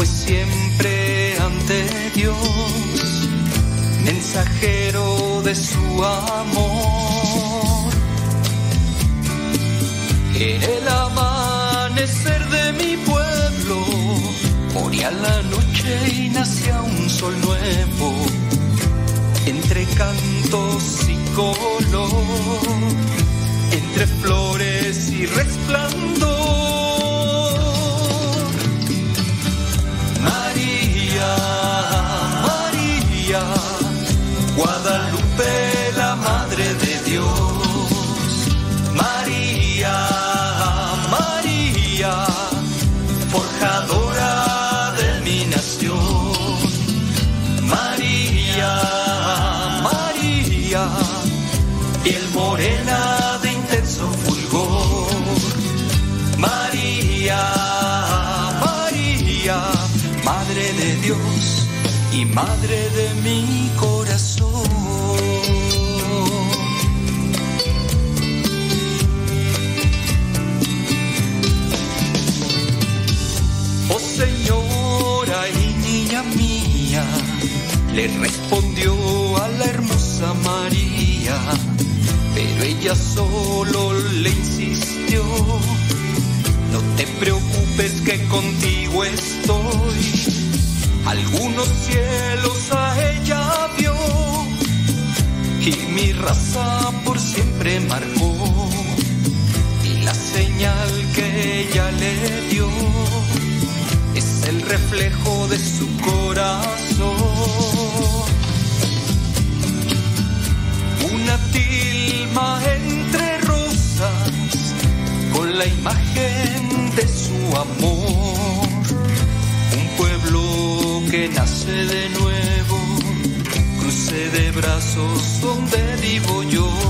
fue siempre ante Dios, mensajero de su amor. El amanecer de mi pueblo, moría la noche y nacía un sol nuevo, entre cantos y color, entre flores y resplandor Guadalupe, la Madre de Dios. María, María, forjadora Madre de mi corazón. Oh Señora y niña mía, le respondió a la hermosa María, pero ella solo le insistió. No te preocupes que contigo estoy. Algunos cielos a ella vio y mi raza por siempre marcó. Y la señal que ella le dio es el reflejo de su corazón. Una tilma entre rosas con la imagen de su amor. De nuevo, cruce de brazos donde vivo yo.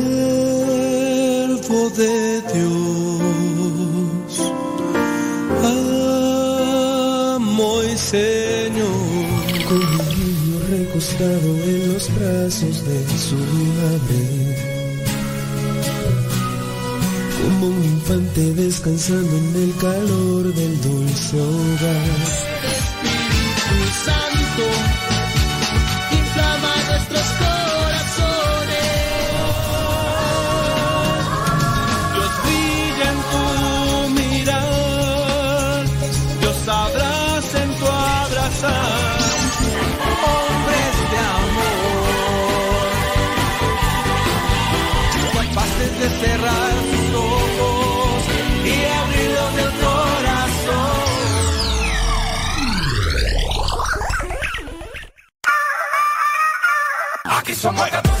De Dios, amo y Señor. Con un niño recostado en los brazos de su madre. Como un infante descansando en el calor del dulce hogar. Espíritu Santo, somos 14.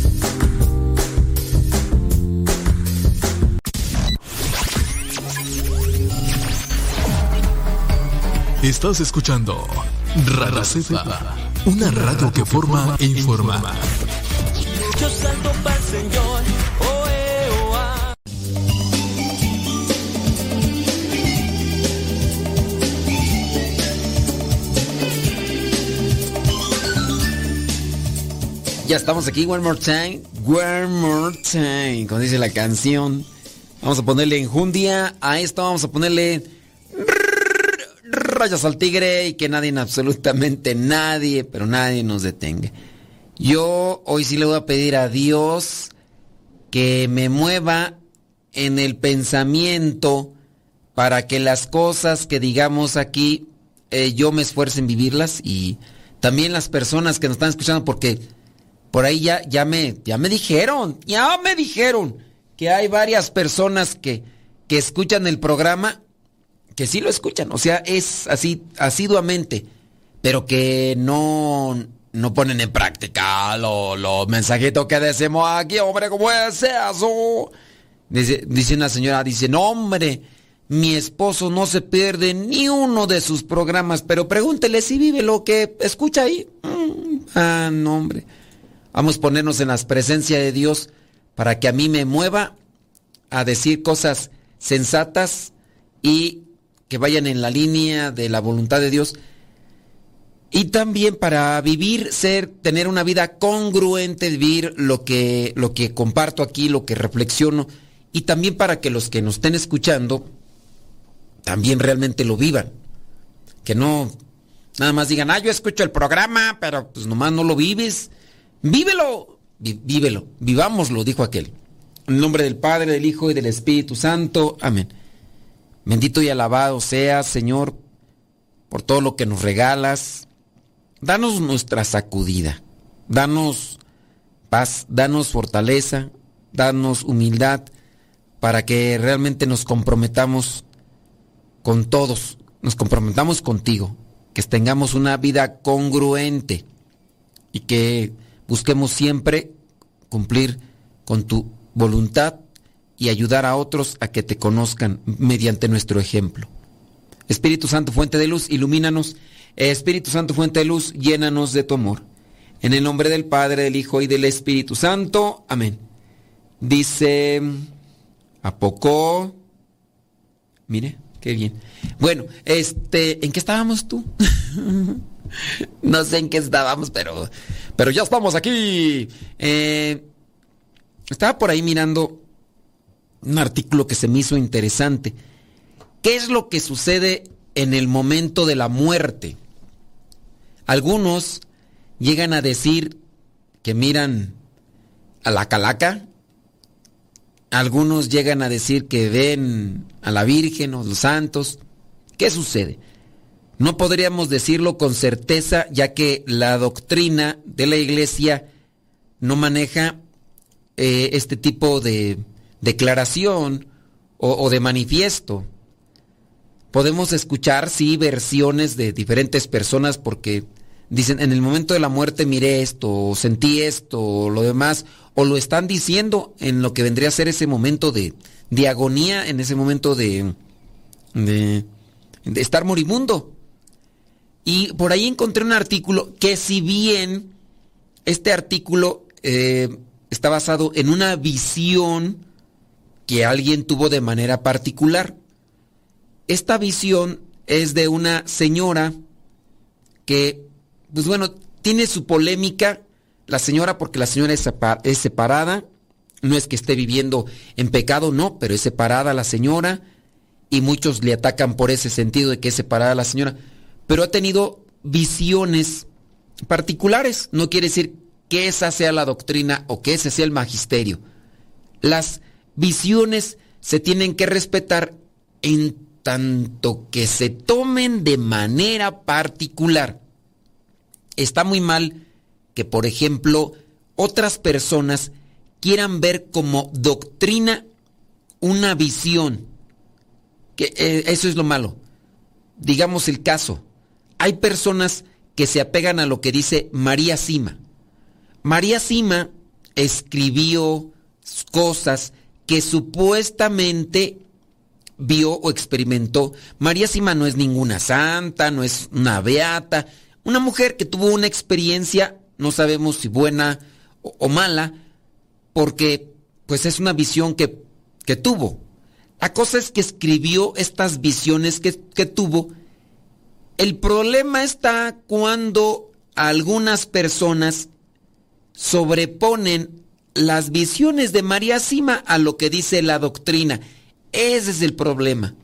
Estás escuchando Radio Cepa, una radio que forma e informa. Yo salto para el Señor. Ya estamos aquí, one more time. One more time, como dice la canción. Vamos a ponerle enjundia. A esto vamos a ponerle rayas al tigre y que nadie, absolutamente nadie, pero nadie nos detenga. Yo hoy sí le voy a pedir a Dios que me mueva en el pensamiento para que las cosas que digamos aquí eh, yo me esfuerce en vivirlas y también las personas que nos están escuchando porque por ahí ya, ya, me, ya me dijeron, ya me dijeron que hay varias personas que, que escuchan el programa, que sí lo escuchan, o sea, es así, asiduamente, pero que no, no ponen en práctica los lo mensajitos que decimos aquí, hombre, ¿cómo es eso? Dice, dice una señora, dice, no, hombre, mi esposo no se pierde ni uno de sus programas, pero pregúntele si vive lo que escucha ahí. Mm, ah, no, hombre. Vamos a ponernos en la presencia de Dios para que a mí me mueva a decir cosas sensatas y que vayan en la línea de la voluntad de Dios. Y también para vivir, ser, tener una vida congruente, vivir lo que, lo que comparto aquí, lo que reflexiono. Y también para que los que nos estén escuchando también realmente lo vivan. Que no nada más digan, ah, yo escucho el programa, pero pues nomás no lo vives. Vívelo, vívelo, vivámoslo, dijo aquel. En nombre del Padre, del Hijo y del Espíritu Santo. Amén. Bendito y alabado seas, Señor, por todo lo que nos regalas. Danos nuestra sacudida. Danos paz, danos fortaleza, danos humildad para que realmente nos comprometamos con todos, nos comprometamos contigo, que tengamos una vida congruente y que busquemos siempre cumplir con tu voluntad y ayudar a otros a que te conozcan mediante nuestro ejemplo. Espíritu Santo, fuente de luz, ilumínanos. Espíritu Santo, fuente de luz, llénanos de tu amor. En el nombre del Padre, del Hijo y del Espíritu Santo. Amén. Dice, ¿a poco? Mire, qué bien. Bueno, este, ¿en qué estábamos tú? no sé en qué estábamos, pero, pero ya estamos aquí. Eh, estaba por ahí mirando un artículo que se me hizo interesante. ¿Qué es lo que sucede en el momento de la muerte? Algunos llegan a decir que miran a la calaca. Algunos llegan a decir que ven a la Virgen o los santos. ¿Qué sucede? No podríamos decirlo con certeza ya que la doctrina de la iglesia no maneja eh, este tipo de declaración o, de manifiesto. Podemos escuchar, sí, versiones de diferentes personas porque dicen, en el momento de la muerte miré esto, o sentí esto, o lo demás, o lo están diciendo en lo que vendría a ser ese momento de, de agonía, en ese momento de, de, de estar moribundo. Y por ahí encontré un artículo que si bien este artículo eh, está basado en una visión que alguien tuvo de manera particular. Esta visión es de una señora que, pues bueno, tiene su polémica, la señora porque la señora es, separada, no es que esté viviendo en pecado, no, pero es separada la señora y muchos le atacan por ese sentido de que es separada la señora, pero ha tenido visiones particulares. No quiere decir que esa sea la doctrina o que ese sea el magisterio. Las visiones se tienen que respetar en tanto que se tomen de manera particular. Está muy mal que, por ejemplo, otras personas quieran ver como doctrina una visión. Que eh, eso es lo malo. Digamos el caso. Hay personas que se apegan a lo que dice María Sima. María Sima escribió cosas que supuestamente vio o experimentó. María Sima no es ninguna santa, no es una beata, una mujer que tuvo una experiencia, no sabemos si buena o, mala, porque pues es una visión que, que, tuvo. La cosa es que escribió estas visiones que, que tuvo. El problema está cuando algunas personas sobreponen las visiones de María Sima a lo que dice la doctrina. Ese es el problema.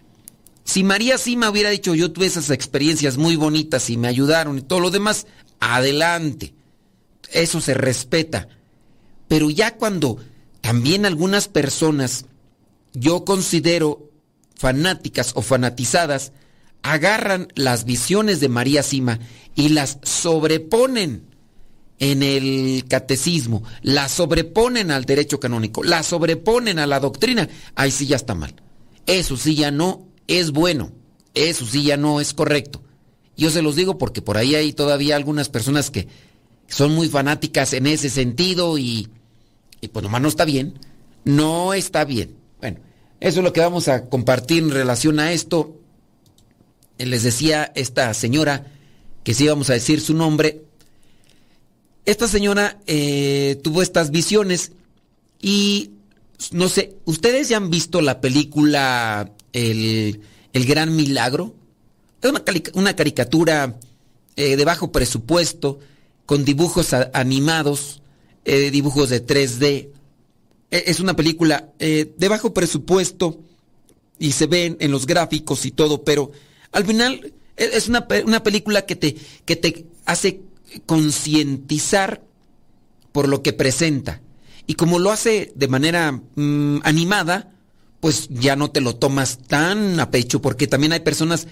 Si María Sima hubiera dicho yo tuve esas experiencias muy bonitas y me ayudaron y todo lo demás, adelante. Eso se respeta. Pero ya cuando también algunas personas, yo considero fanáticas o fanatizadas, agarran las visiones de María Sima y las sobreponen en el catecismo, la sobreponen al derecho canónico, la sobreponen a la doctrina, ahí sí ya está mal. Eso sí ya no es bueno, eso sí ya no es correcto. Yo se los digo porque por ahí hay todavía algunas personas que son muy fanáticas en ese sentido y, pues nomás no está bien, no está bien. Bueno, eso es lo que vamos a compartir en relación a esto. Les decía esta señora que sí vamos a decir su nombre, esta señora eh, tuvo estas visiones y no sé, ¿ustedes ya han visto la película El, Gran Milagro? Es una, caricatura eh, de bajo presupuesto, con dibujos animados, eh, dibujos de 3D. E, es una película de bajo presupuesto y se ven en los gráficos y todo, pero al final e, es una, una película que te, que te hace concientizar por lo que presenta. Y como lo hace de manera mm, animada, pues ya no te lo tomas tan a pecho, porque también hay personas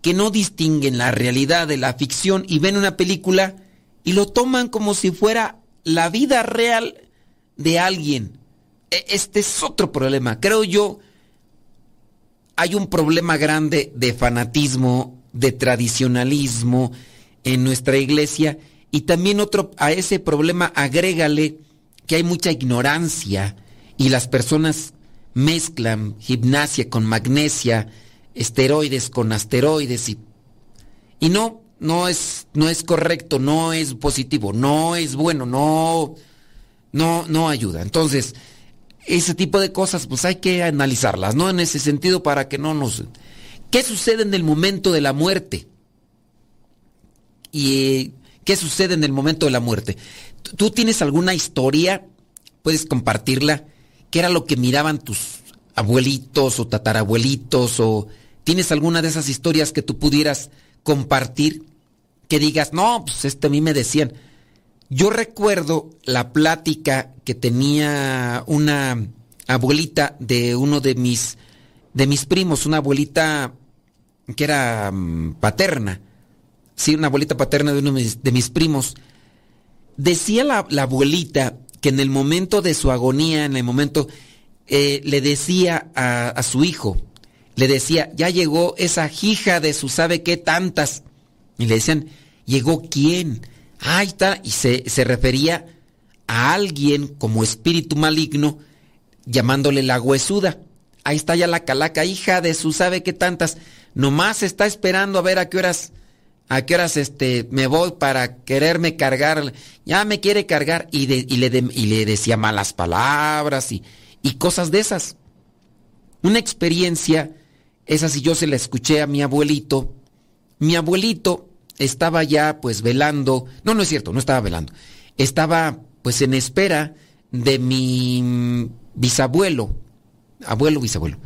que no distinguen la realidad de la ficción y ven una película y lo toman como si fuera la vida real de alguien. E, este es otro problema. Creo yo, hay un problema grande de fanatismo, de tradicionalismo en nuestra iglesia y también otro, a ese problema agrégale que hay mucha ignorancia y las personas mezclan gimnasia con magnesia, esteroides con asteroides y, y no, no es, no es correcto, no es positivo, no es bueno, no, no, no ayuda. Entonces, ese tipo de cosas, pues hay que analizarlas, ¿no? En ese sentido, para que no nos. ¿Qué sucede en el momento de la muerte? Y ¿Qué sucede en el momento de la muerte? ¿Tú tienes alguna historia? ¿Puedes compartirla? ¿Qué era lo que miraban tus abuelitos o tatarabuelitos? ¿O tienes alguna de esas historias que tú pudieras compartir? Que digas, no, pues este a mí me decían. Yo recuerdo la plática que tenía una abuelita de uno de mis, de mis primos, una abuelita que era mm, paterna sí, una abuelita paterna de uno de mis, primos, decía la, abuelita que en el momento de su agonía, en el momento, eh, le decía a, su hijo, le decía, ya llegó esa hija de su sabe qué tantas. Y le decían, ¿llegó quién? Ahí está. Y se, se refería a alguien como espíritu maligno, llamándole la huesuda. Ahí está ya la calaca, hija de su sabe qué tantas. Nomás está esperando a ver a qué horas a qué horas este, me voy para quererme cargar, ya me quiere cargar y, le, y le, decía malas palabras y, y cosas de esas. Una experiencia, esa si yo se la escuché a mi abuelito, mi abuelito estaba ya pues velando, no, no es cierto, no estaba velando, estaba pues en espera de mi bisabuelo, abuelo, bisabuelo,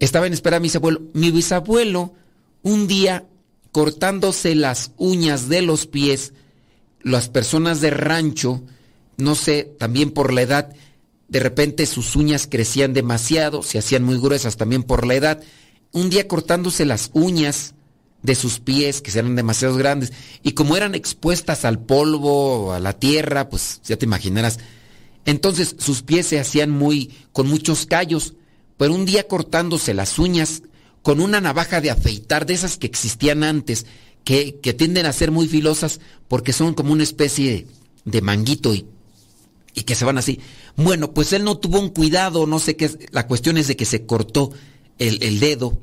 estaba en espera de mi bisabuelo, mi bisabuelo un día cortándose las uñas de los pies, las personas de rancho, no sé, también por la edad, de repente sus uñas crecían demasiado, se hacían muy gruesas también por la edad. Un día cortándose las uñas de sus pies, que eran demasiado grandes, y como eran expuestas al polvo, a la tierra, pues ya te imaginarás. Entonces sus pies se hacían muy, con muchos callos, pero un día cortándose las uñas con una navaja de afeitar de esas que existían antes, que, que tienden a ser muy filosas porque son como una especie de, manguito y y que se van así. Bueno, pues él no tuvo un cuidado, no sé qué, la cuestión es de que se cortó el, dedo,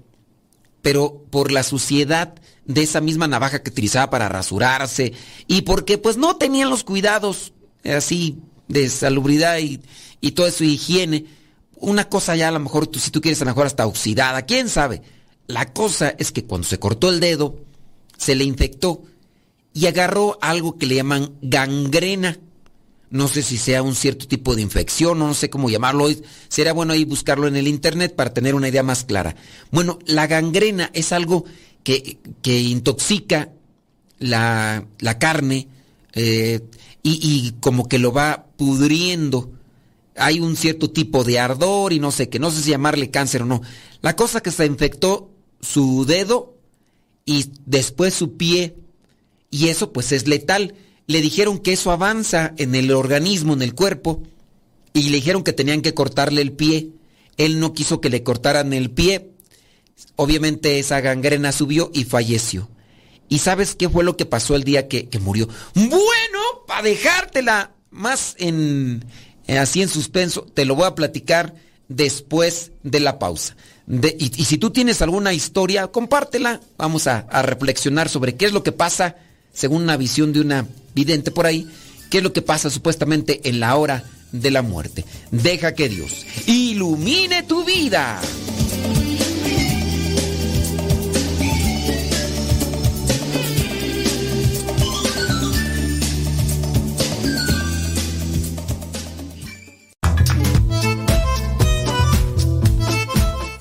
pero por la suciedad de esa misma navaja que utilizaba para rasurarse y porque pues no tenían los cuidados así de salubridad y, y toda su higiene. Una cosa ya a lo mejor, si tú quieres a lo mejor hasta oxidada, quién sabe. La cosa es que cuando se cortó el dedo, se le infectó y agarró algo que le llaman gangrena no sé si sea un cierto tipo de infección, no sé cómo llamarlo. Sería bueno ahí buscarlo en el internet para tener una idea más clara. Bueno, la gangrena es algo que, intoxica la, carne eh, y, y, como que lo va pudriendo. Hay un cierto tipo de ardor y no sé qué, no sé si llamarle cáncer o no. La cosa que se infectó su dedo y después su pie y eso pues es letal le dijeron que eso avanza en el organismo, en el cuerpo, y le dijeron que tenían que cortarle el pie. Él no quiso que le cortaran el pie. Obviamente esa gangrena subió y falleció. ¿Y sabes qué fue lo que pasó el día que, murió? Bueno, para dejártela más en así en suspenso, te lo voy a platicar después de la pausa. Y, si tú tienes alguna historia, compártela. Vamos a, reflexionar sobre qué es lo que pasa según una visión de una vidente por ahí, qué es lo que pasa supuestamente en la hora de la muerte. Deja que Dios ilumine tu vida.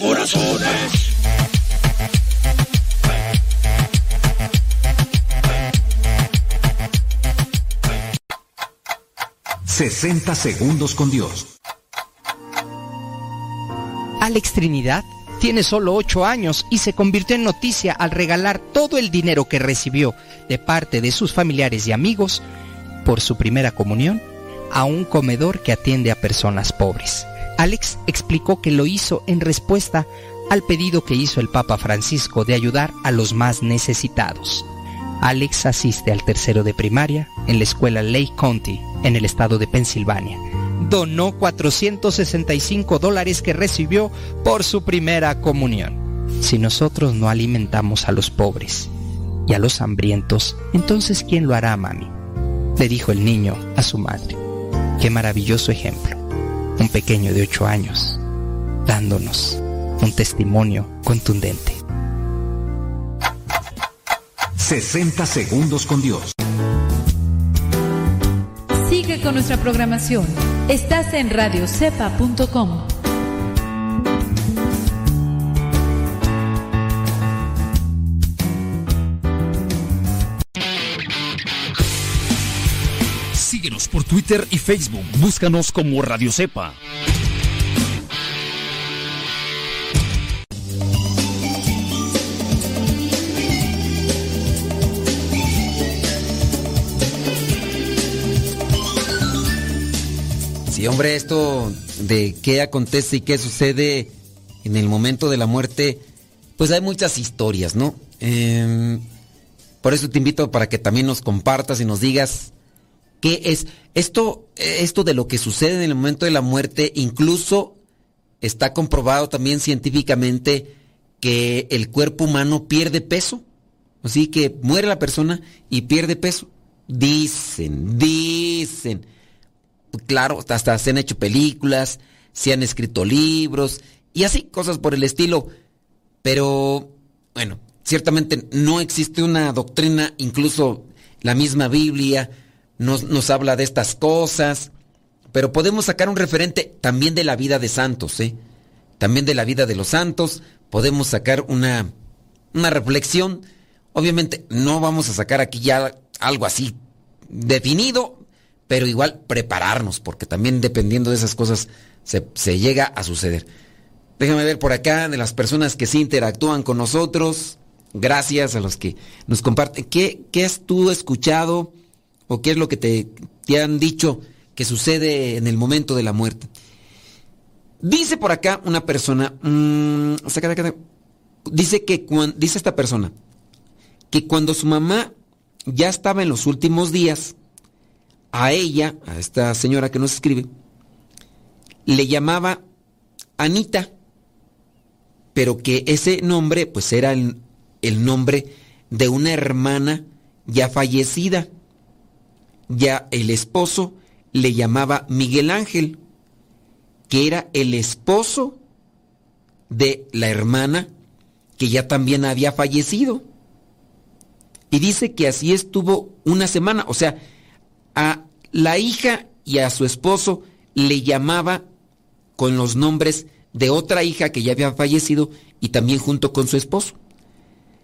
Corazones. 60 segundos con Dios. Alex Trinidad tiene solo 8 años y se convirtió en noticia al regalar todo el dinero que recibió de parte de sus familiares y amigos por su primera comunión a un comedor que atiende a personas pobres. Alex explicó que lo hizo en respuesta al pedido que hizo el Papa Francisco de ayudar a los más necesitados. Alex asiste al tercero de primaria en la escuela Lake County, en el estado de Pensilvania. Donó 465 dólares que recibió por su primera comunión. Si nosotros no alimentamos a los pobres y a los hambrientos, entonces ¿quién lo hará, mami? Le dijo el niño a su madre. Qué maravilloso ejemplo un pequeño de 8 años, dándonos un testimonio contundente. 60 segundos con Dios. Sigue con nuestra programación. Estás en radiocepa.com. por Twitter y Facebook. Búscanos como Radio Cepa. Sí, hombre, esto de qué acontece y qué sucede en el momento de la muerte, pues hay muchas historias, ¿no? Em, por eso te invito para que también nos compartas y nos digas ¿Qué es esto, esto de lo que sucede en el momento de la muerte? Incluso está comprobado también científicamente que el cuerpo humano pierde peso. Así que muere la persona y pierde peso. Dicen, dicen. Claro, hasta se han hecho películas, se han escrito libros y así, cosas por el estilo. Pero, bueno, ciertamente no existe una doctrina, incluso la misma Biblia nos, nos habla de estas cosas, pero podemos sacar un referente también de la vida de santos, ¿eh? También de la vida de los santos, podemos sacar una, una reflexión. Obviamente no vamos a sacar aquí ya algo así definido, pero igual prepararnos, porque también dependiendo de esas cosas se, se llega a suceder. Déjame ver por acá de las personas que sí interactúan con nosotros. Gracias a los que nos comparten. ¿Qué, qué has tú escuchado o qué es lo que te, te han dicho que sucede en el momento de la muerte? Dice por acá una persona, mmm, dice que dice esta persona que cuando su mamá ya estaba en los últimos días, a ella, a esta señora que nos escribe, le llamaba Anita, pero que ese nombre pues era el, el nombre de una hermana ya fallecida. Ya el esposo le llamaba Miguel Ángel que era el esposo de la hermana que ya también había fallecido. Y dice que así estuvo una semana, o sea, a la hija y a su esposo le llamaba con los nombres de otra hija que ya había fallecido y también junto con su esposo.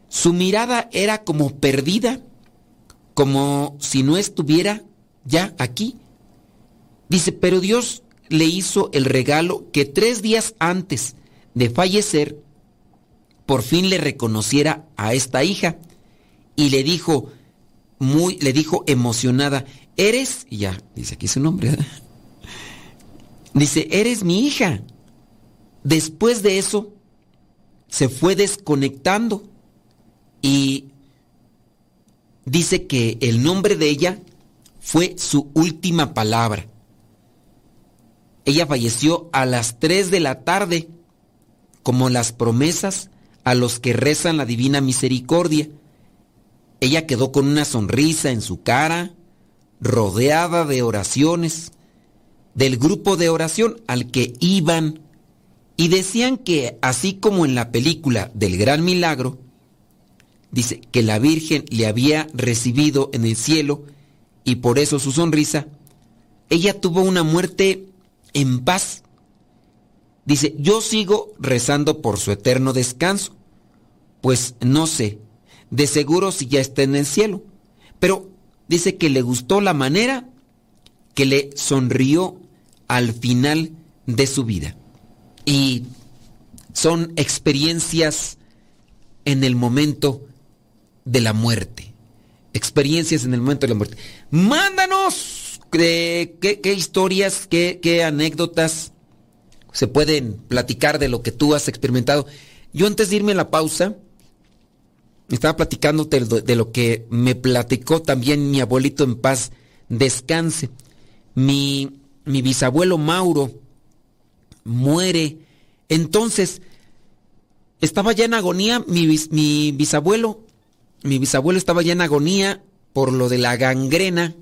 Su mirada era como perdida, como si no estuviera ya aquí. Dice, pero Dios le hizo el regalo que tres días antes de fallecer, por fin le reconociera a esta hija y le dijo, muy, le dijo emocionada, eres, y ya, dice aquí su nombre, dice, eres mi hija. Después de eso, se fue desconectando y dice que el nombre de ella fue su última palabra. Ella falleció a las 3 de la tarde, como las promesas a los que rezan la divina misericordia. Ella quedó con una sonrisa en su cara, rodeada de oraciones, del grupo de oración al que iban, y decían que, así como en la película del Gran Milagro, dice que la Virgen le había recibido en el cielo y por eso su sonrisa, ella tuvo una muerte en paz. Dice, yo sigo rezando por su eterno descanso, pues no sé, de seguro si ya está en el cielo, pero dice que le gustó la manera que le sonrió al final de su vida. Y son experiencias en el momento de la muerte. Experiencias en el momento de la muerte. Mándanos qué, historias, qué, anécdotas se pueden platicar de lo que tú has experimentado. Yo antes de irme a la pausa, estaba platicando de lo que me platicó también mi abuelito en paz descanse. Mi, mi bisabuelo Mauro muere. Entonces, estaba ya en agonía mi bisabuelo. Mi bisabuelo estaba ya en agonía por lo de la gangrena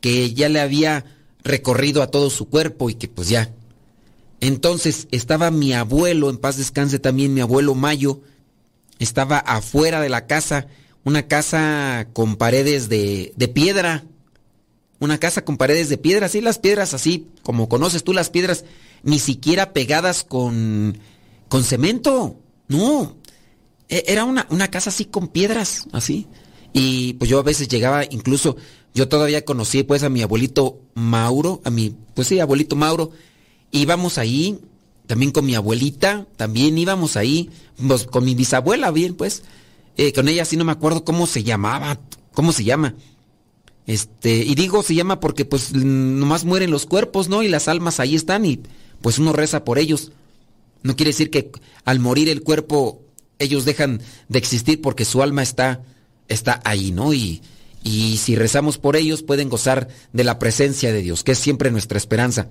que ya le había recorrido a todo su cuerpo y que pues ya. Entonces estaba mi abuelo, en paz descanse también mi abuelo Mayo, estaba afuera de la casa, una casa con paredes de, de piedra, una casa con paredes de piedra, así las piedras así, como conoces tú las piedras, ni siquiera pegadas con, con cemento, no, era una, una casa así con piedras, así. Y pues yo a veces llegaba incluso yo todavía conocí pues a mi abuelito Mauro, a mi, pues sí, abuelito Mauro. Íbamos ahí, también con mi abuelita, también íbamos ahí, pues, con mi bisabuela, bien, pues. Eh, con ella sí no me acuerdo cómo se llamaba, cómo se llama. Este, y digo se llama porque pues nomás mueren los cuerpos, ¿no? Y las almas ahí están y pues uno reza por ellos. No quiere decir que al morir el cuerpo ellos dejan de existir porque su alma está, está ahí, ¿no? Y, y si rezamos por ellos pueden gozar de la presencia de Dios, que es siempre nuestra esperanza.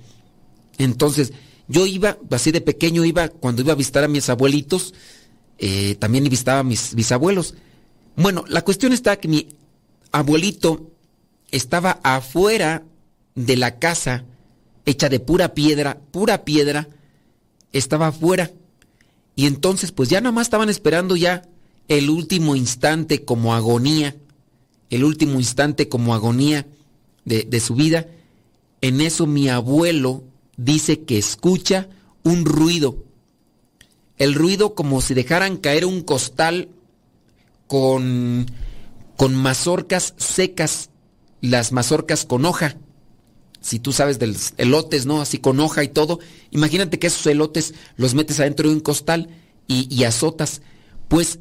Entonces, Yo iba, así de pequeño iba, cuando iba a visitar a mis abuelitos, eh, también visitaba a mis bisabuelos. Bueno, la cuestión está que mi abuelito estaba afuera de la casa, hecha de pura piedra, pura piedra, estaba afuera. Y entonces, pues ya nada más estaban esperando ya el último instante como agonía, el último instante como agonía de, de su vida. En eso mi abuelo dice que escucha un ruido. El ruido como si dejaran caer un costal con, con mazorcas secas, las mazorcas con hoja. Si tú sabes de los elotes, ¿no? Así con hoja y todo. Imagínate que esos elotes los metes adentro de un costal y, y azotas. Pues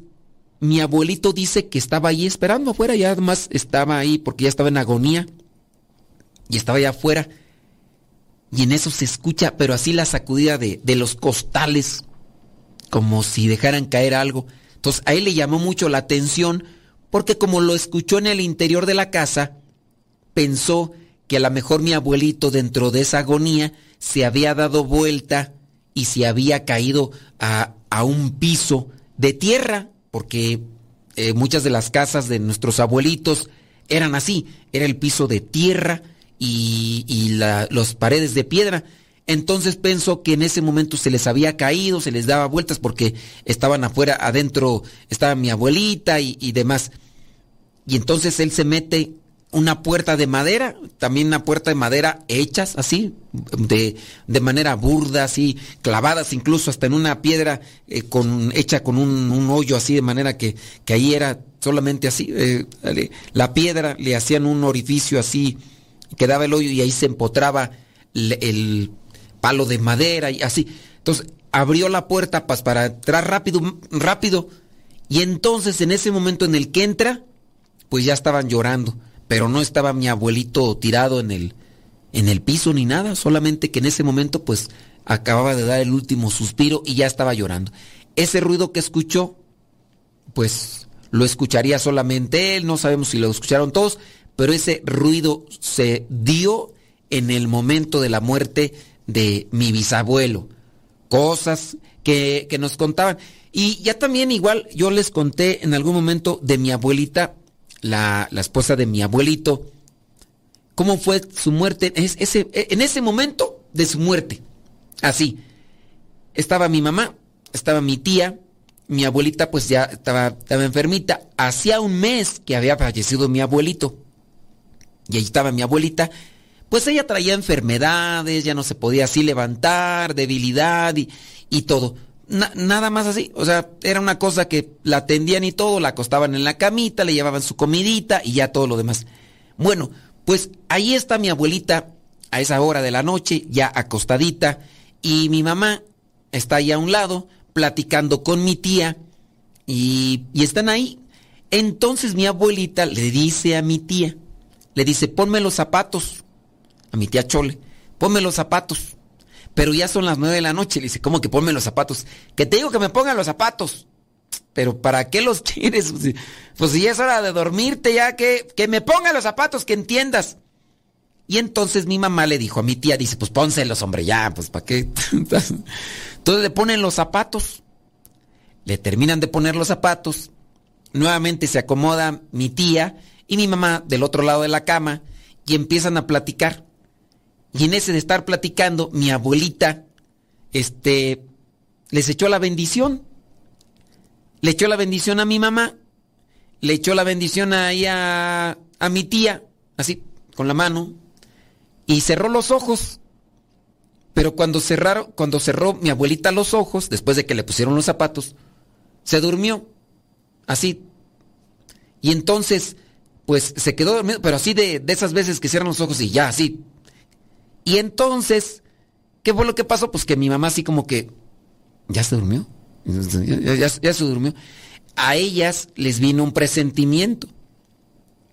mi abuelito dice que estaba ahí esperando afuera, ya además estaba ahí porque ya estaba en agonía y estaba allá afuera. Y en eso se escucha, pero así la sacudida de, de los costales, como si dejaran caer algo. Entonces a él le llamó mucho la atención porque como lo escuchó en el interior de la casa, pensó que a lo mejor mi abuelito dentro de esa agonía se había dado vuelta y se había caído a, a un piso de tierra, porque eh, muchas de las casas de nuestros abuelitos eran así, era el piso de tierra y, y paredes de piedra. Entonces pensó que en ese momento se les había caído, se les daba vueltas porque estaban afuera, adentro estaba mi abuelita y, y demás. Y entonces él se mete una puerta de madera, también una puerta de madera hechas así, de, de manera burda, así, clavadas incluso hasta en una piedra eh, con, hecha con un, un, hoyo así, de manera que, que ahí era solamente así, eh, la piedra le hacían un orificio así, quedaba el hoyo y ahí se empotraba el, el palo de madera y así. Entonces abrió la puerta pues, para entrar rápido, rápido, y entonces en ese momento en el que entra, pues ya estaban llorando pero no estaba mi abuelito tirado en el, en el piso ni nada, solamente que en ese momento pues acababa de dar el último suspiro y ya estaba llorando. Ese ruido que escuchó, pues lo escucharía solamente él, no sabemos si lo escucharon todos, pero ese ruido se dio en el momento de la muerte de mi bisabuelo. Cosas que, que nos contaban. Y ya también igual yo les conté en algún momento de mi abuelita la, la, esposa de mi abuelito, cómo fue su muerte, es, ese, en ese momento de su muerte. Así, estaba mi mamá, estaba mi tía, mi abuelita pues ya estaba, estaba enfermita, hacía un mes que había fallecido mi abuelito. Y ahí estaba mi abuelita, pues ella traía enfermedades, ya no se podía así levantar, debilidad y, y todo. Na, nada más así, o sea, era una cosa que la atendían y todo, la acostaban en la camita, le llevaban su comidita y ya todo lo demás. Bueno, pues ahí está mi abuelita a esa hora de la noche, ya acostadita, y mi mamá está ahí a un lado, platicando con mi tía, y, y están ahí. Entonces mi abuelita le dice a mi tía, le dice, ponme los zapatos, a mi tía Chole, ponme los zapatos pero ya son las nueve de la noche. Le dice, ¿cómo que ponme los zapatos? Que te digo que me pongan los zapatos. Pero ¿para qué los quieres? Pues si ya es hora de dormirte, ya que, que me pongan los zapatos, que entiendas. Y entonces mi mamá le dijo a mi tía, dice, pues pónselos, hombre, ya, pues ¿para qué? Entonces le ponen los zapatos. Le terminan de poner los zapatos. Nuevamente se acomoda mi tía y mi mamá del otro lado de la cama y empiezan a platicar. Y en ese de estar platicando, mi abuelita, este, les echó la bendición. Le echó la bendición a mi mamá. Le echó la bendición ahí a, a mi tía, así, con la mano. Y cerró los ojos. Pero cuando cerraron, cuando cerró mi abuelita los ojos, después de que le pusieron los zapatos, se durmió. Así. Y entonces, pues se quedó dormido, pero así de, de esas veces que cierran los ojos y ya, así, y entonces, ¿qué fue lo que pasó? Pues que mi mamá así como que, ¿ya se durmió? Ya, se durmió. A ellas les vino un presentimiento.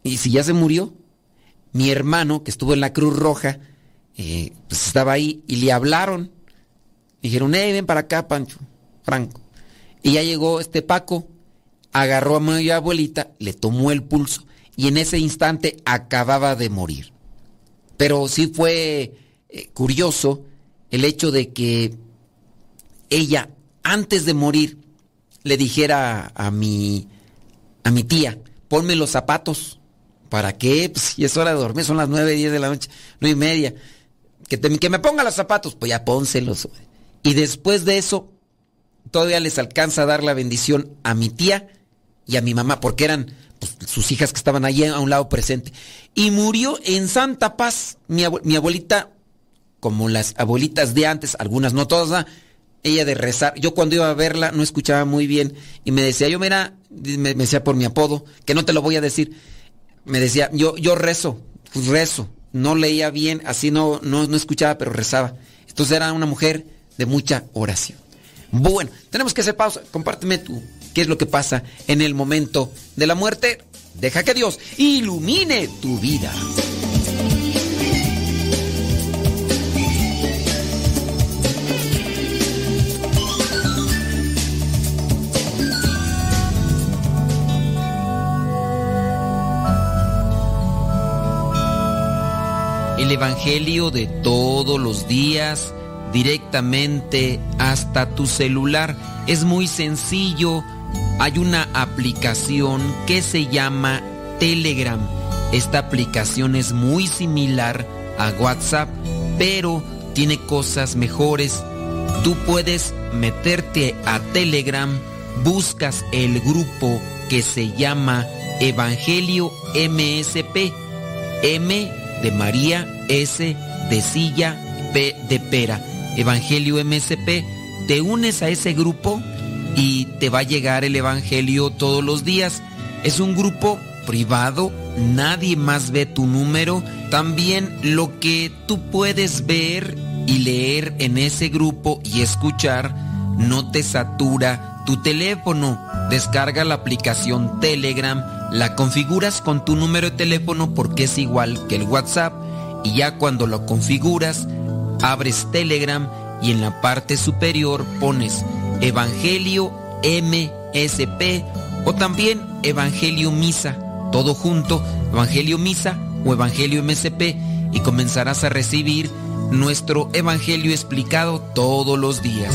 Y si ya se murió, mi hermano, que estuvo en la Cruz Roja, eh, pues estaba ahí y le hablaron. Dijeron, hey, ven para acá, Pancho, Franco. Y ya llegó este Paco, agarró a mi abuelita, le tomó el pulso y en ese instante acababa de morir. Pero sí fue eh, curioso el hecho de que ella, antes de morir, le dijera a, mi, a mi tía, ponme los zapatos. ¿Para qué? Pues si es hora de dormir, son las nueve, diez de la noche, nueve y media. Que, que me ponga los zapatos, pues ya pónselos. Y después de eso, todavía les alcanza a dar la bendición a mi tía y a mi mamá, porque eran pues, sus hijas que estaban allí a un lado presente. Y murió en Santa Paz. Mi, abuelita, como las abuelitas de antes, algunas no todas, ella de rezar. Yo cuando iba a verla no escuchaba muy bien y me decía, yo mira, me, decía por mi apodo, que no te lo voy a decir, me decía, yo, yo rezo, pues rezo, no leía bien, así no, no, no escuchaba, pero rezaba. Entonces era una mujer de mucha oración. Bueno, tenemos que hacer pausa. Compárteme tú qué es lo que pasa en el momento de la muerte. Deja que Dios ilumine tu vida. El Evangelio de todos los días directamente hasta tu celular. Es muy sencillo. Hay una aplicación que se llama Telegram. Esta aplicación es muy similar a WhatsApp, pero tiene cosas mejores. Tú puedes meterte a Telegram, buscas el grupo que se llama Evangelio MSP. M de María, S de silla, P de pera. Evangelio MSP, te unes a ese grupo y te va a llegar el Evangelio todos los días. Es un grupo privado, nadie más ve tu número. También lo que tú puedes ver y leer en ese grupo y escuchar no te satura tu teléfono. Descarga la aplicación Telegram, la configuras con tu número de teléfono porque es igual que el WhatsApp y ya cuando lo configuras abres Telegram y en la parte superior pones Evangelio MSP o también Evangelio Misa, todo junto, Evangelio Misa o Evangelio MSP y comenzarás a recibir nuestro Evangelio explicado todos los días.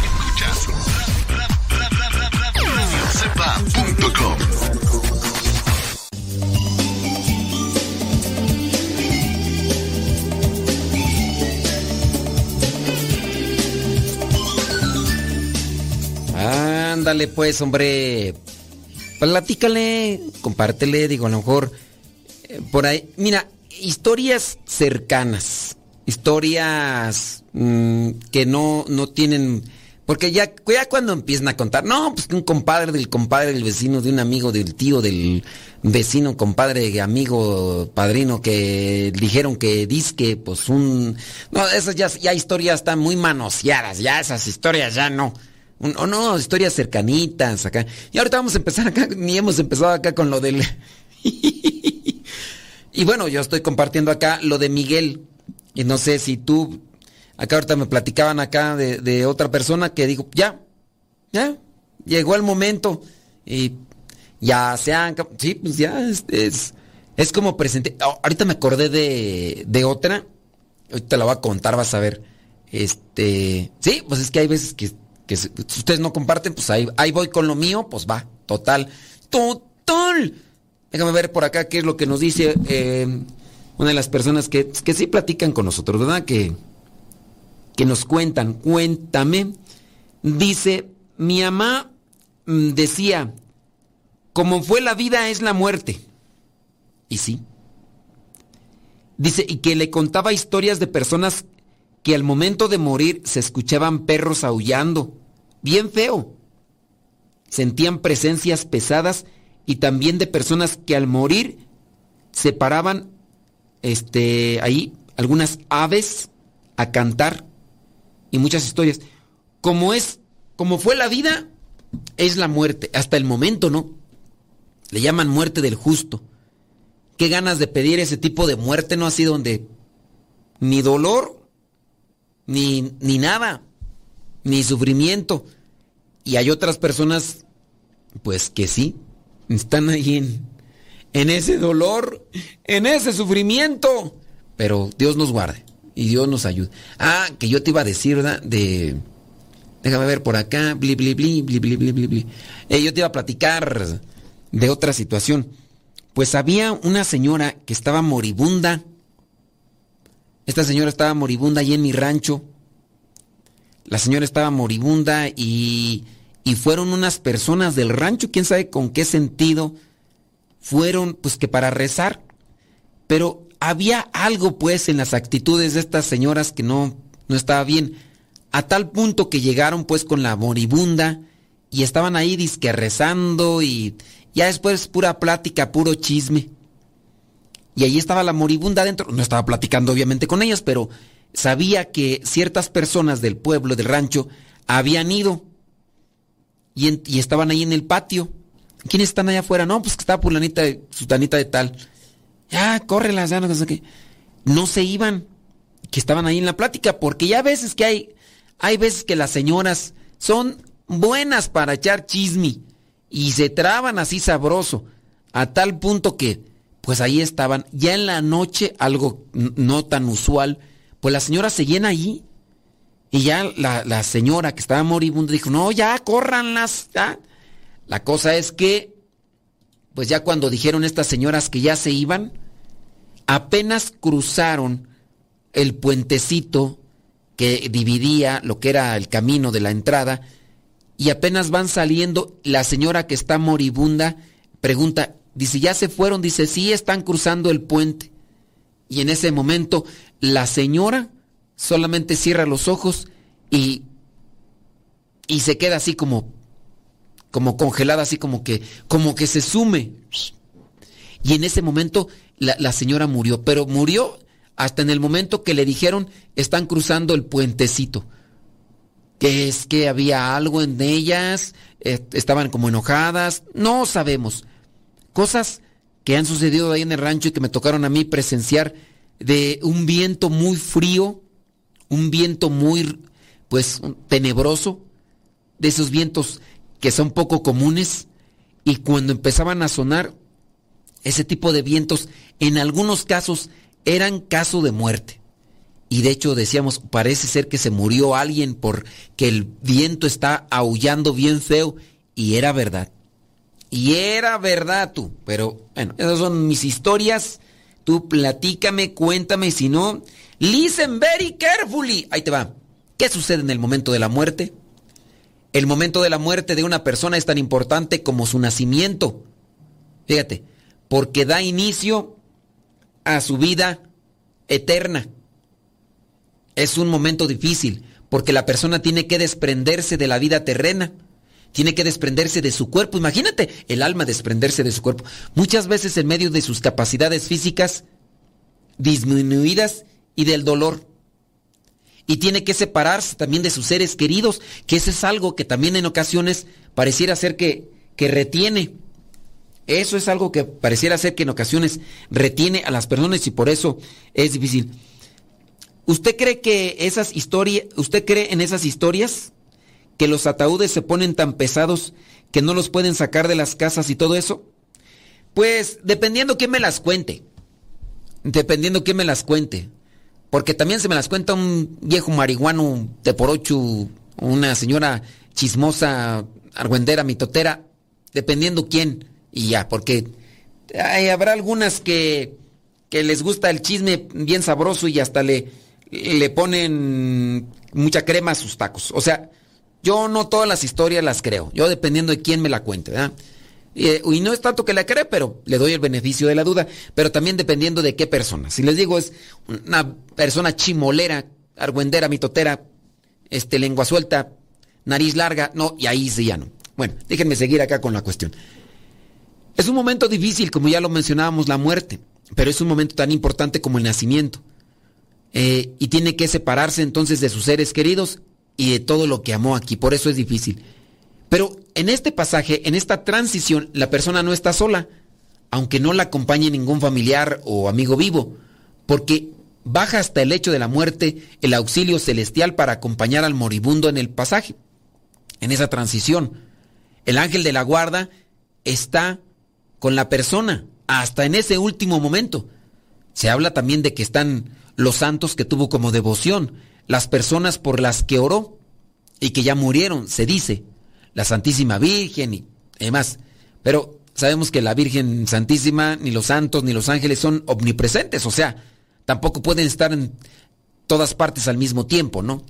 Ándale pues, hombre. Platícale, compártele, digo, a lo mejor eh, por ahí. Mira, historias cercanas, historias mm, que no, no tienen... Porque ya, ya cuando empiezan a contar, no, pues un compadre del compadre del vecino, de un amigo del tío del vecino, compadre, amigo, padrino, que dijeron que disque, pues un... No, esas ya, ya historias están muy manoseadas, ya esas historias ya no. O no, historias cercanitas acá. Y ahorita vamos a empezar acá, ni hemos empezado acá con lo del... y bueno, yo estoy compartiendo acá lo de Miguel. Y no sé si tú, acá ahorita me platicaban acá de, otra persona que dijo, ya, ya, llegó el momento. Y ya se han... Sí, pues ya es, es, como presente. Oh, ahorita me acordé de, de otra. Ahorita la voy a contar, vas a ver. Este... Sí, pues es que hay veces que que si ustedes no comparten, pues ahí, ahí voy con lo mío, pues va, total, total. Déjame ver por acá qué es lo que nos dice eh, una de las personas que, que sí platican con nosotros, ¿verdad? Que, que nos cuentan, cuéntame. Dice, mi mamá mm, decía, como fue la vida es la muerte. Y sí. Dice, y que le contaba historias de personas que al momento de morir se escuchaban perros aullando, bien feo. Sentían presencias pesadas y también de personas que al morir se paraban este ahí algunas aves a cantar y muchas historias. Como es, como fue la vida, es la muerte, hasta el momento, ¿no? Le llaman muerte del justo. Qué ganas de pedir ese tipo de muerte, no así donde ni dolor, ni, ni nada, ni sufrimiento. Y hay otras personas, pues que sí, están ahí en, en ese dolor, en ese sufrimiento. Pero Dios nos guarde y Dios nos ayude. Ah, que yo te iba a decir. De. Déjame ver por acá. Bli, bli, bli, bli, bli, bli, bli. Eh, yo te iba a platicar de otra situación. Pues había una señora que estaba moribunda. Esta señora estaba moribunda ahí en mi rancho. La señora estaba moribunda y, y fueron unas personas del rancho, quién sabe con qué sentido, fueron pues que para rezar. Pero había algo pues en las actitudes de estas señoras que no, no estaba bien. A tal punto que llegaron pues con la moribunda y estaban ahí disque rezando y ya después pura plática, puro chisme. Y allí estaba la moribunda adentro. No estaba platicando obviamente con ellas, pero sabía que ciertas personas del pueblo, del rancho, habían ido y, y estaban ahí en el patio. ¿Quiénes están allá afuera? No, pues que estaba pulanita, sutanita de tal. Ya, córrelas, ya no sé qué. No se iban, que estaban ahí en la plática, porque ya veces que hay, hay veces que las señoras son buenas para echar chisme y se traban así sabroso, a tal punto que, pues ahí estaban, ya en la noche, algo no tan usual, pues las señoras seguían ahí. Y ya la, la señora que estaba moribunda dijo, no, ya, córranlas, ya. La cosa es que, pues ya cuando dijeron estas señoras que ya se iban, apenas cruzaron el puentecito que dividía lo que era el camino de la entrada, y apenas van saliendo, la señora que está moribunda pregunta, dice, ¿ya se fueron? Dice, sí, están cruzando el puente. Y en ese momento la señora solamente cierra los ojos y, y se queda así como, como congelada, así como que, como que se sume. Y en ese momento la, señora murió, pero murió hasta en el momento que le dijeron, están cruzando el puentecito que es que había algo en ellas, estaban como enojadas, no sabemos. Cosas que han sucedido ahí en el rancho y que me tocaron a mí presenciar de un viento muy frío, un viento muy, pues, tenebroso, de esos vientos que son poco comunes, y cuando empezaban a sonar, ese tipo de vientos, en algunos casos, eran caso de muerte. Y de hecho decíamos, parece ser que se murió alguien porque el viento está aullando bien feo. Y era verdad. Y era verdad tú. Pero bueno, esas son mis historias. Tú platícame, cuéntame, si no, listen very carefully. Ahí te va. ¿Qué sucede en el momento de la muerte? El momento de la muerte de una persona es tan importante como su nacimiento. Fíjate, porque da inicio a su vida eterna es un momento difícil porque la persona tiene que desprenderse de la vida terrena, tiene que desprenderse de su cuerpo. Imagínate el alma desprenderse de su cuerpo. Muchas veces en medio de sus capacidades físicas disminuidas y del dolor. Y tiene que separarse también de sus seres queridos, que eso es algo que también en ocasiones pareciera ser que, que retiene. Eso es algo que pareciera ser que en ocasiones retiene a las personas y por eso es difícil. ¿Usted cree que esas historias, usted cree en esas historias? Que los ataúdes se ponen tan pesados que no los pueden sacar de las casas y todo eso? Pues dependiendo quién me las cuente. Dependiendo quién me las cuente. Porque también se me las cuenta un viejo marihuano de por ocho, una señora chismosa, argüendera, mitotera, dependiendo quién. Y ya, porque habrá algunas que, que les gusta el chisme bien sabroso y hasta le, le ponen mucha crema a sus tacos. O sea, yo no todas las historias las creo. Yo dependiendo de quién me la cuente, y, no es tanto que la cree, pero le doy el beneficio de la duda. Pero también dependiendo de qué persona. Si les digo es una persona chimolera, argüendera, mitotera, este, lengua suelta, nariz larga, no, y ahí sí ya no. Bueno, déjenme seguir acá con la cuestión. Es un momento difícil, como ya lo mencionábamos, la muerte, pero es un momento tan importante como el nacimiento. Eh, y tiene que separarse entonces de sus seres queridos y de todo lo que amó aquí, por eso es difícil. Pero en este pasaje, en esta transición, la persona no está sola, aunque no la acompañe ningún familiar o amigo vivo, porque baja hasta el hecho de la muerte el auxilio celestial para acompañar al moribundo en el pasaje, en esa transición. El ángel de la guarda está con la persona hasta en ese último momento. Se habla también de que están los santos que tuvo como devoción, las personas por las que oró y que ya murieron, se dice, la Santísima Virgen y demás. Pero sabemos que la Virgen Santísima, ni los santos, ni los ángeles son omnipresentes, o sea, tampoco pueden estar en todas partes al mismo tiempo, ¿no?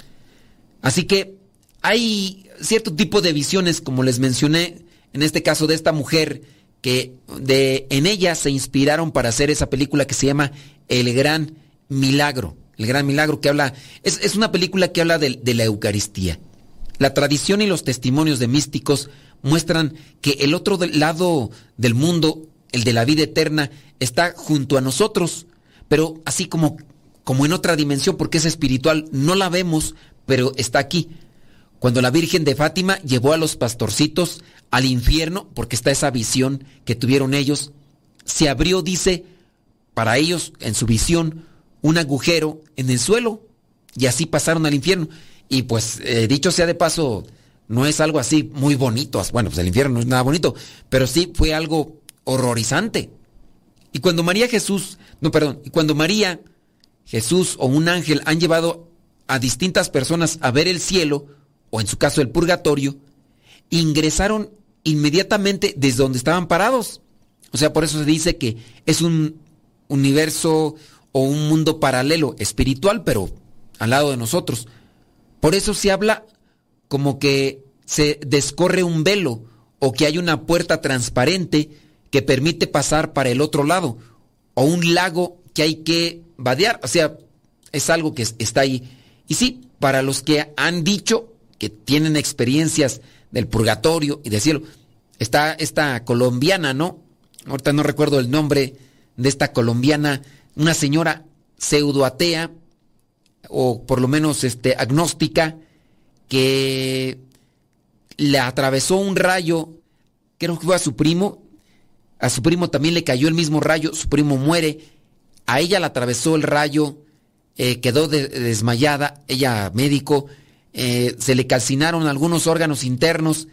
Así que hay cierto tipo de visiones, como les mencioné, en este caso de esta mujer, que de, en ella se inspiraron para hacer esa película que se llama El Gran Milagro. El Gran Milagro que habla, es, es una película que habla de, de la Eucaristía. La tradición y los testimonios de místicos muestran que el otro lado del mundo, el de la vida eterna, está junto a nosotros, pero así como, como en otra dimensión, porque es espiritual, no la vemos, pero está aquí. Cuando la Virgen de Fátima llevó a los pastorcitos al infierno, porque está esa visión que tuvieron ellos, se abrió, dice, para ellos, en su visión, un agujero en el suelo, y así pasaron al infierno. Y pues, eh, dicho sea de paso, no es algo así muy bonito. Bueno, pues el infierno no es nada bonito, pero sí fue algo horrorizante. Y cuando María Jesús, no, perdón, y cuando María, Jesús o un ángel han llevado a distintas personas a ver el cielo, o en su caso el purgatorio, ingresaron inmediatamente desde donde estaban parados. O sea, por eso se dice que es un universo o un mundo paralelo, espiritual, pero al lado de nosotros. Por eso se habla como que se descorre un velo o que hay una puerta transparente que permite pasar para el otro lado o un lago que hay que vadear. O sea, es algo que está ahí. Y sí, para los que han dicho que tienen experiencias del purgatorio y del cielo, está esta colombiana, ¿no? Ahorita no recuerdo el nombre de esta colombiana, una señora pseudoatea o por lo menos este agnóstica que le atravesó un rayo, creo que fue a su primo, a su primo también le cayó el mismo rayo, su primo muere, a ella le atravesó el rayo, eh, quedó desmayada, ella médico, eh, se le calcinaron algunos órganos internos,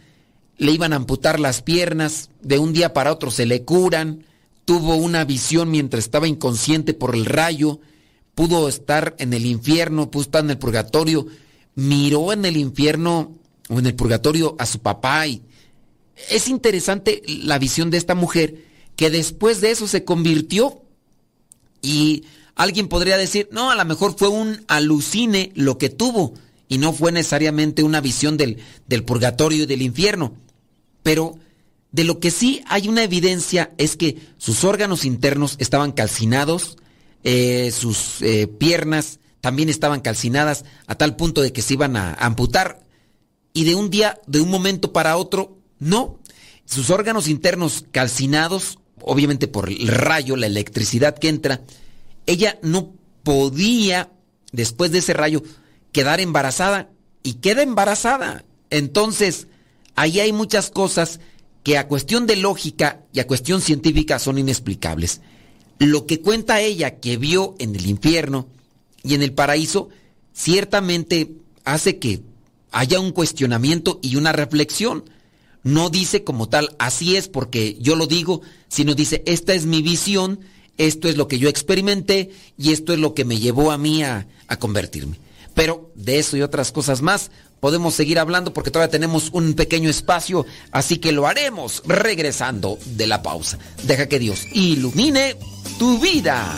le iban a amputar las piernas, de un día para otro se le curan, tuvo una visión mientras estaba inconsciente por el rayo, pudo estar en el infierno, pudo estar en el purgatorio, miró en el infierno o en el purgatorio a su papá y es interesante la visión de esta mujer que después de eso se convirtió y alguien podría decir, no, a lo mejor fue un alucine lo que tuvo y no fue necesariamente una visión del, del purgatorio y del infierno. Pero de lo que sí hay una evidencia es que sus órganos internos estaban calcinados, eh, sus eh, piernas también estaban calcinadas a tal punto de que se iban a amputar y de un día, de un momento para otro, no. Sus órganos internos calcinados, obviamente por el rayo, la electricidad que entra, ella no podía, después de ese rayo, quedar embarazada y queda embarazada. Entonces, ahí hay muchas cosas que a cuestión de lógica y a cuestión científica son inexplicables. Lo que cuenta ella que vio en el infierno y en el paraíso, ciertamente hace que haya un cuestionamiento y una reflexión. No dice como tal, así es porque yo lo digo, sino dice, esta es mi visión, esto es lo que yo experimenté y esto es lo que me llevó a mí a, a convertirme. Pero de eso y otras cosas más podemos seguir hablando porque todavía tenemos un pequeño espacio, así que lo haremos regresando de la pausa. Deja que Dios ilumine tu vida.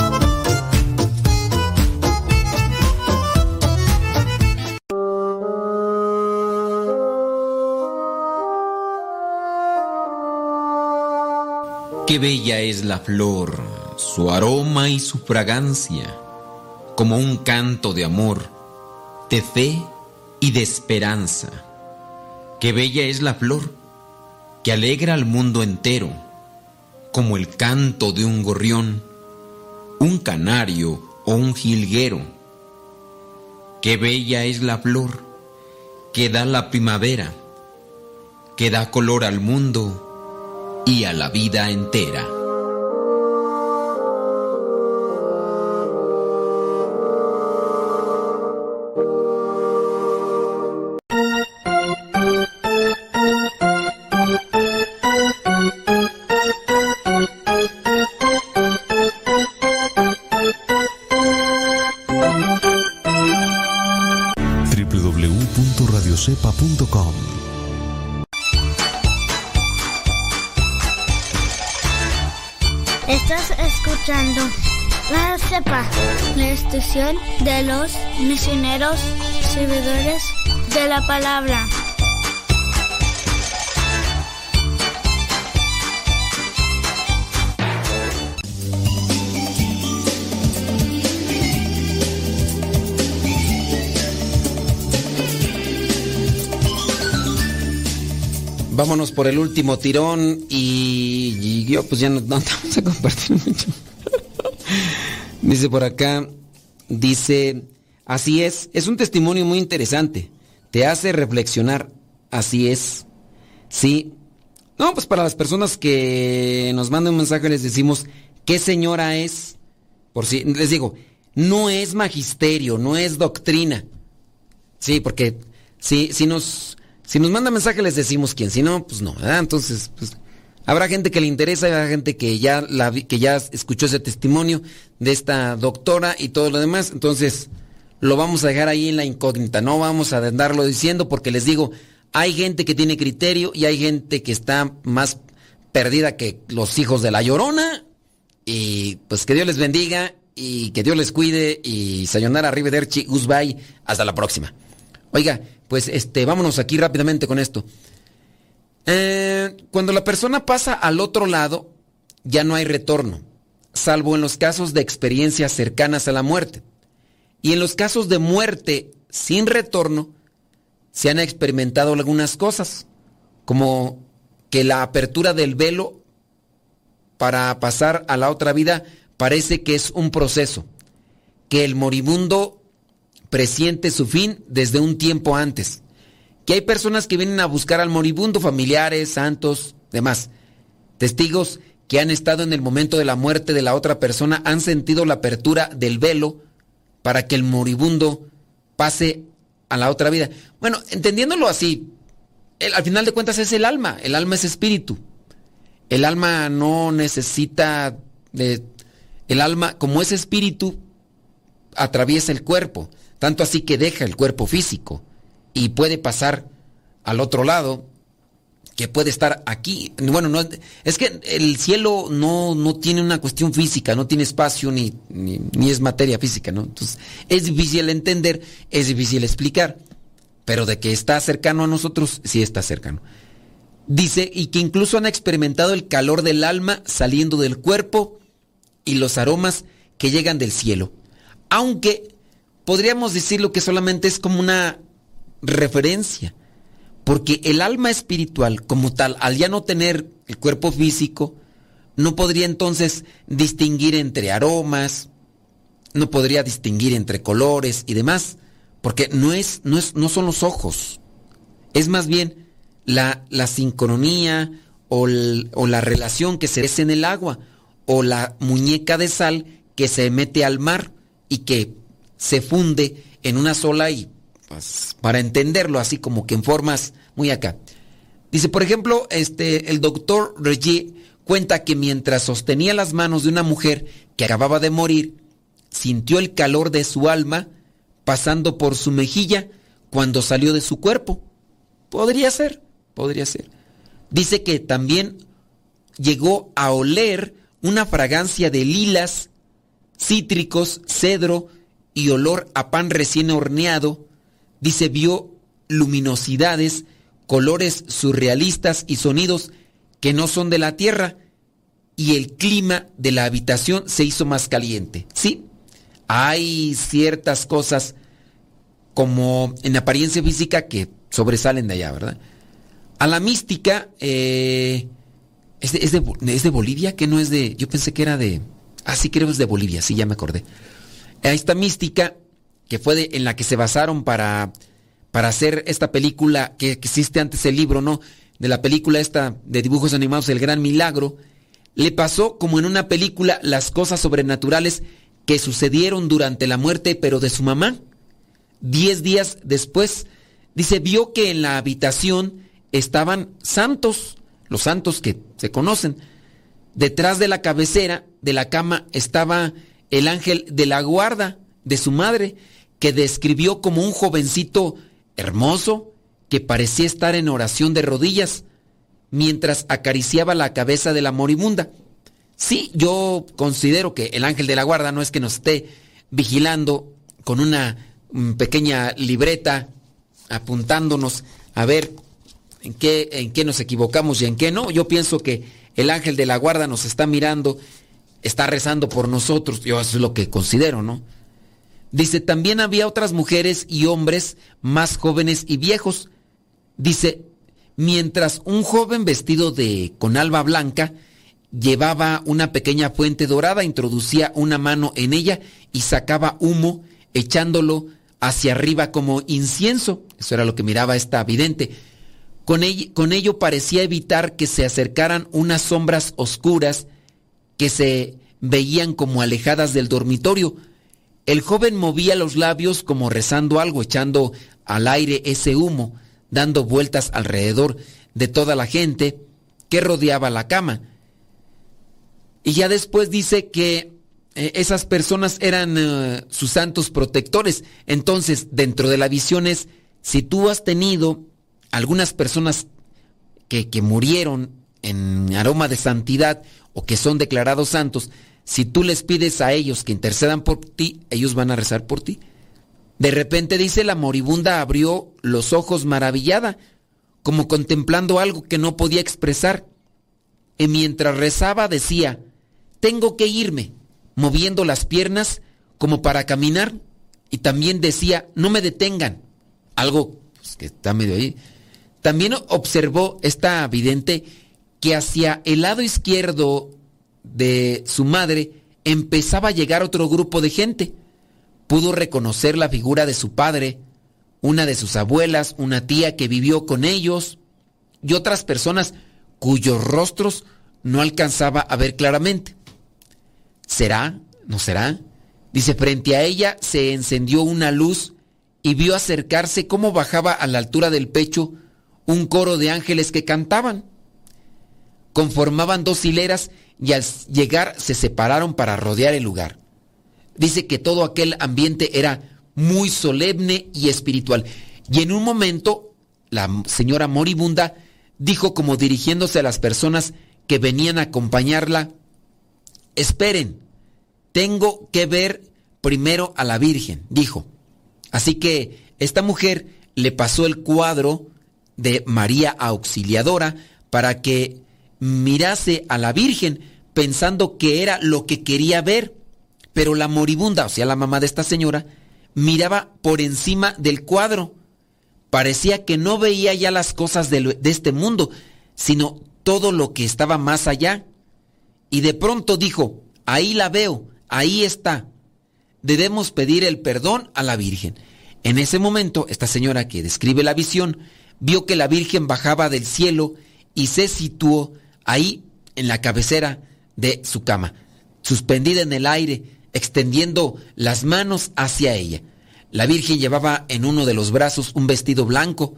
Qué bella es la flor, su aroma y su fragancia, como un canto de amor, de fe y de esperanza. Qué bella es la flor, que alegra al mundo entero, como el canto de un gorrión, un canario o un jilguero. Qué bella es la flor, que da la primavera, que da color al mundo y a la vida entera. De los misioneros servidores de la palabra. Vámonos por el último tirón y, y yo pues ya no, no vamos a compartir mucho. dice por acá, dice, así es, es un testimonio muy interesante, te hace reflexionar, así es, sí. No, pues para las personas que nos mandan un mensaje les decimos, ¿qué señora es? Por si, les digo, no es magisterio, no es doctrina. Sí, porque si, si nos si nos manda mensaje les decimos quién, si no, pues no, ¿verdad? Entonces, pues habrá gente que le interesa, habrá gente que ya la que ya escuchó ese testimonio de esta doctora y todo lo demás, entonces lo vamos a dejar ahí en la incógnita, no vamos a andarlo diciendo porque les digo, hay gente que tiene criterio y hay gente que está más perdida que los hijos de la llorona. Y pues que Dios les bendiga y que Dios les cuide. Y sayonara arrivederci, goodbye, hasta la próxima. Oiga, pues este, vámonos aquí rápidamente con esto. Eh, cuando la persona pasa al otro lado, ya no hay retorno, salvo en los casos de experiencias cercanas a la muerte. Y en los casos de muerte sin retorno, se han experimentado algunas cosas, como que la apertura del velo para pasar a la otra vida parece que es un proceso, que el moribundo presiente su fin desde un tiempo antes. Que hay personas que vienen a buscar al moribundo, familiares, santos, demás. Testigos que han estado en el momento de la muerte de la otra persona han sentido la apertura del velo para que el moribundo pase a la otra vida. Bueno, entendiéndolo así, al final de cuentas es el alma, el alma es espíritu. El alma no necesita. El alma, como es espíritu, atraviesa el cuerpo. Tanto así que deja el cuerpo físico y puede pasar al otro lado, que puede estar aquí. Bueno, no, es que el cielo no, no tiene una cuestión física, no tiene espacio ni, ni, ni es materia física, ¿no? Entonces, es difícil entender, es difícil explicar, pero de que está cercano a nosotros, sí está cercano. Dice, y que incluso han experimentado el calor del alma saliendo del cuerpo y los aromas que llegan del cielo. Aunque podríamos decirlo que solamente es como una referencia, porque el alma espiritual como tal, al ya no tener el cuerpo físico, no podría entonces distinguir entre aromas, no podría distinguir entre colores y demás, porque no es, no es, no son los ojos, es más bien la, la sincronía o, la relación que se hace en el agua, o la muñeca de sal que se mete al mar y que se funde en una sola y pues, para entenderlo así como que en formas muy acá. Dice, por ejemplo, este, el doctor Reggie cuenta que mientras sostenía las manos de una mujer que acababa de morir, sintió el calor de su alma pasando por su mejilla cuando salió de su cuerpo. Podría ser, podría ser. Dice que también llegó a oler una fragancia de lilas, cítricos, cedro y olor a pan recién horneado. Dice vio luminosidades, colores surrealistas y sonidos que no son de la tierra y el clima de la habitación se hizo más caliente. Sí, hay ciertas cosas como en apariencia física que sobresalen de allá, ¿verdad? A la mística, eh, ¿es, de, es, de, Bolivia? Que no es de... Yo pensé que era de... Ah, sí, creo que es de Bolivia, sí, ya me acordé. A esta mística, que fue de, en la que se basaron para, para hacer esta película, que, existe antes el libro, ¿no? De la película esta de dibujos animados, El Gran Milagro, le pasó como en una película las cosas sobrenaturales que sucedieron durante la muerte, pero de su mamá. Diez días después, dice, vio que en la habitación estaban santos, los santos que se conocen. Detrás de la cabecera de la cama estaba el ángel de la guarda de su madre, que describió como un jovencito hermoso que parecía estar en oración de rodillas mientras acariciaba la cabeza de la moribunda. Sí, yo considero que el ángel de la guarda no es que nos esté vigilando con una mm, pequeña libreta apuntándonos a ver en qué, en qué nos equivocamos y en qué no. Yo pienso que el ángel de la guarda nos está mirando, está rezando por nosotros. Yo eso es lo que considero, ¿no? Dice, también había otras mujeres y hombres más jóvenes y viejos. Dice, mientras un joven vestido de con alba blanca llevaba una pequeña fuente dorada, introducía una mano en ella y sacaba humo echándolo hacia arriba como incienso. Eso era lo que miraba esta vidente. Con con ello parecía evitar que se acercaran unas sombras oscuras que se veían como alejadas del dormitorio. El joven movía los labios como rezando algo, echando al aire ese humo dando vueltas alrededor de toda la gente que rodeaba la cama. Y ya después dice que eh, esas personas eran eh, sus santos protectores. Entonces, dentro de la visión es, si tú has tenido algunas personas que, que murieron en aroma de santidad o que son declarados santos, si tú les pides a ellos que intercedan por ti, ellos van a rezar por ti. De repente dice la moribunda abrió los ojos maravillada, como contemplando algo que no podía expresar. Y mientras rezaba decía, tengo que irme, moviendo las piernas como para caminar. Y también decía, no me detengan. Algo pues, que está medio ahí. También observó esta vidente que hacia el lado izquierdo de su madre empezaba a llegar otro grupo de gente pudo reconocer la figura de su padre, una de sus abuelas, una tía que vivió con ellos y otras personas cuyos rostros no alcanzaba a ver claramente. ¿Será? ¿No será? Dice, frente a ella se encendió una luz y vio acercarse cómo bajaba a la altura del pecho un coro de ángeles que cantaban. Conformaban dos hileras y al llegar se separaron para rodear el lugar dice que todo aquel ambiente era muy solemne y espiritual. Y en un momento, la señora moribunda dijo como dirigiéndose a las personas que venían a acompañarla, esperen, tengo que ver primero a la Virgen, dijo. Así que esta mujer le pasó el cuadro de María Auxiliadora para que mirase a la Virgen pensando que era lo que quería ver. Pero la moribunda, o sea, la mamá de esta señora, miraba por encima del cuadro. Parecía que no veía ya las cosas de, este mundo, sino todo lo que estaba más allá. Y de pronto dijo, ahí la veo, ahí está. Debemos pedir el perdón a la Virgen. En ese momento, esta señora que describe la visión, vio que la Virgen bajaba del cielo y se situó ahí en la cabecera de su cama, suspendida en el aire, extendiendo las manos hacia ella. La Virgen llevaba en uno de los brazos un vestido blanco.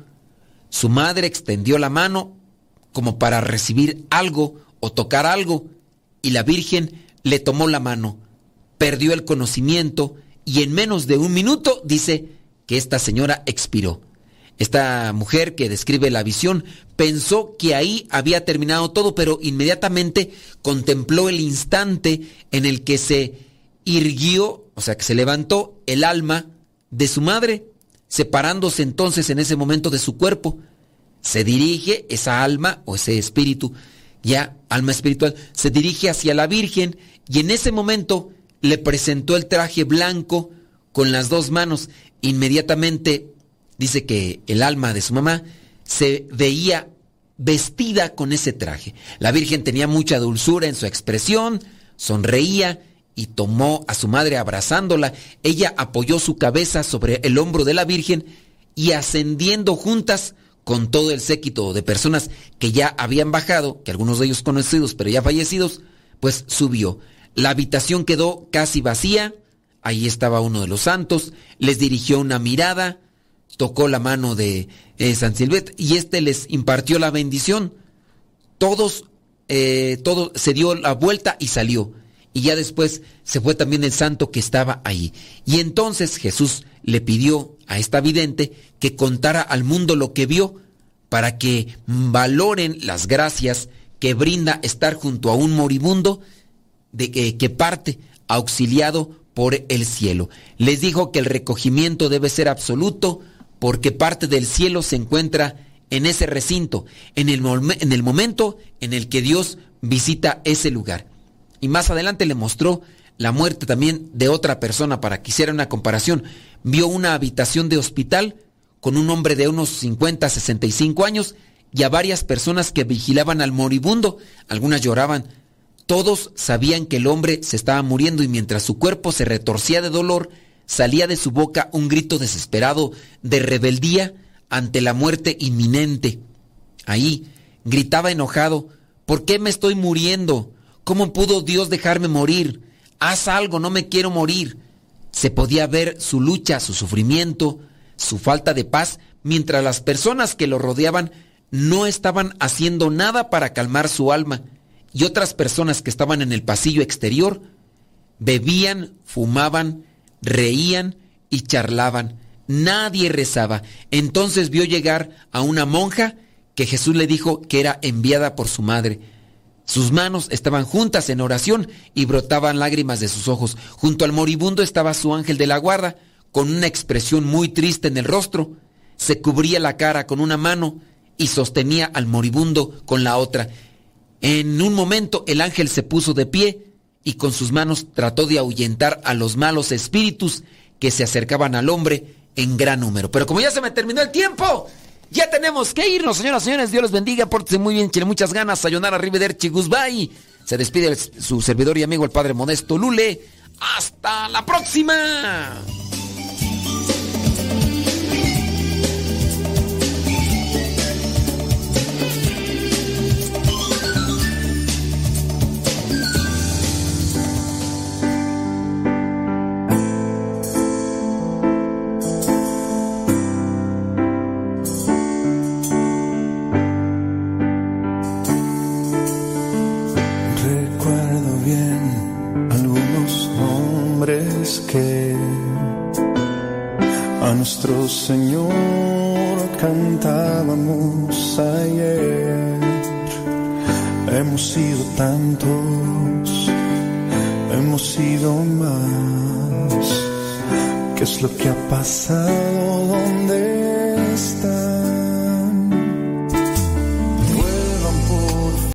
Su madre extendió la mano como para recibir algo o tocar algo y la Virgen le tomó la mano, perdió el conocimiento y en menos de un minuto dice que esta señora expiró. Esta mujer que describe la visión pensó que ahí había terminado todo, pero inmediatamente contempló el instante en el que se irguió, o sea, que se levantó el alma de su madre, separándose entonces en ese momento de su cuerpo. Se dirige esa alma o ese espíritu, ya alma espiritual, se dirige hacia la Virgen y en ese momento le presentó el traje blanco con las dos manos. Inmediatamente dice que el alma de su mamá se veía vestida con ese traje. La Virgen tenía mucha dulzura en su expresión, sonreía y tomó a su madre abrazándola. Ella apoyó su cabeza sobre el hombro de la Virgen y ascendiendo juntas con todo el séquito de personas que ya habían bajado, que algunos de ellos conocidos pero ya fallecidos, pues subió. La habitación quedó casi vacía, ahí estaba uno de los santos, les dirigió una mirada, tocó la mano de eh, San Silvestre y éste les impartió la bendición. Todos, eh, se dio la vuelta y salió. Y ya después se fue también el santo que estaba ahí. Y entonces Jesús le pidió a esta vidente que contara al mundo lo que vio para que valoren las gracias que brinda estar junto a un moribundo de que parte auxiliado por el cielo. Les dijo que el recogimiento debe ser absoluto porque parte del cielo se encuentra en ese recinto, en el, en el momento en el que Dios visita ese lugar. Y más adelante le mostró la muerte también de otra persona para que hiciera una comparación. Vio una habitación de hospital con un hombre de unos 50, 65 años y a varias personas que vigilaban al moribundo. Algunas lloraban. Todos sabían que el hombre se estaba muriendo y mientras su cuerpo se retorcía de dolor, salía de su boca un grito desesperado de rebeldía ante la muerte inminente. Ahí gritaba enojado, ¿por qué me estoy muriendo? ¿Cómo pudo Dios dejarme morir? Haz algo, no me quiero morir. Se podía ver su lucha, su sufrimiento, su falta de paz, mientras las personas que lo rodeaban no estaban haciendo nada para calmar su alma y otras personas que estaban en el pasillo exterior bebían, fumaban, reían y charlaban. Nadie rezaba. Entonces vio llegar a una monja que Jesús le dijo que era enviada por su madre. Sus manos estaban juntas en oración y brotaban lágrimas de sus ojos. Junto al moribundo estaba su ángel de la guarda, con una expresión muy triste en el rostro. Se cubría la cara con una mano y sostenía al moribundo con la otra. En un momento el ángel se puso de pie y con sus manos trató de ahuyentar a los malos espíritus que se acercaban al hombre en gran número. Pero como ya se me terminó el tiempo, ya tenemos que irnos, señoras y señores. Dios los bendiga, pórtense muy bien, tiene muchas ganas. Sayonara, arrivederci, Guzbay. Se despide su servidor y amigo, el Padre Modesto Lule. ¡Hasta la próxima! Nuestro Señor cantábamos ayer. Hemos sido tantos, hemos sido más. ¿Qué es lo que ha pasado? ¿Dónde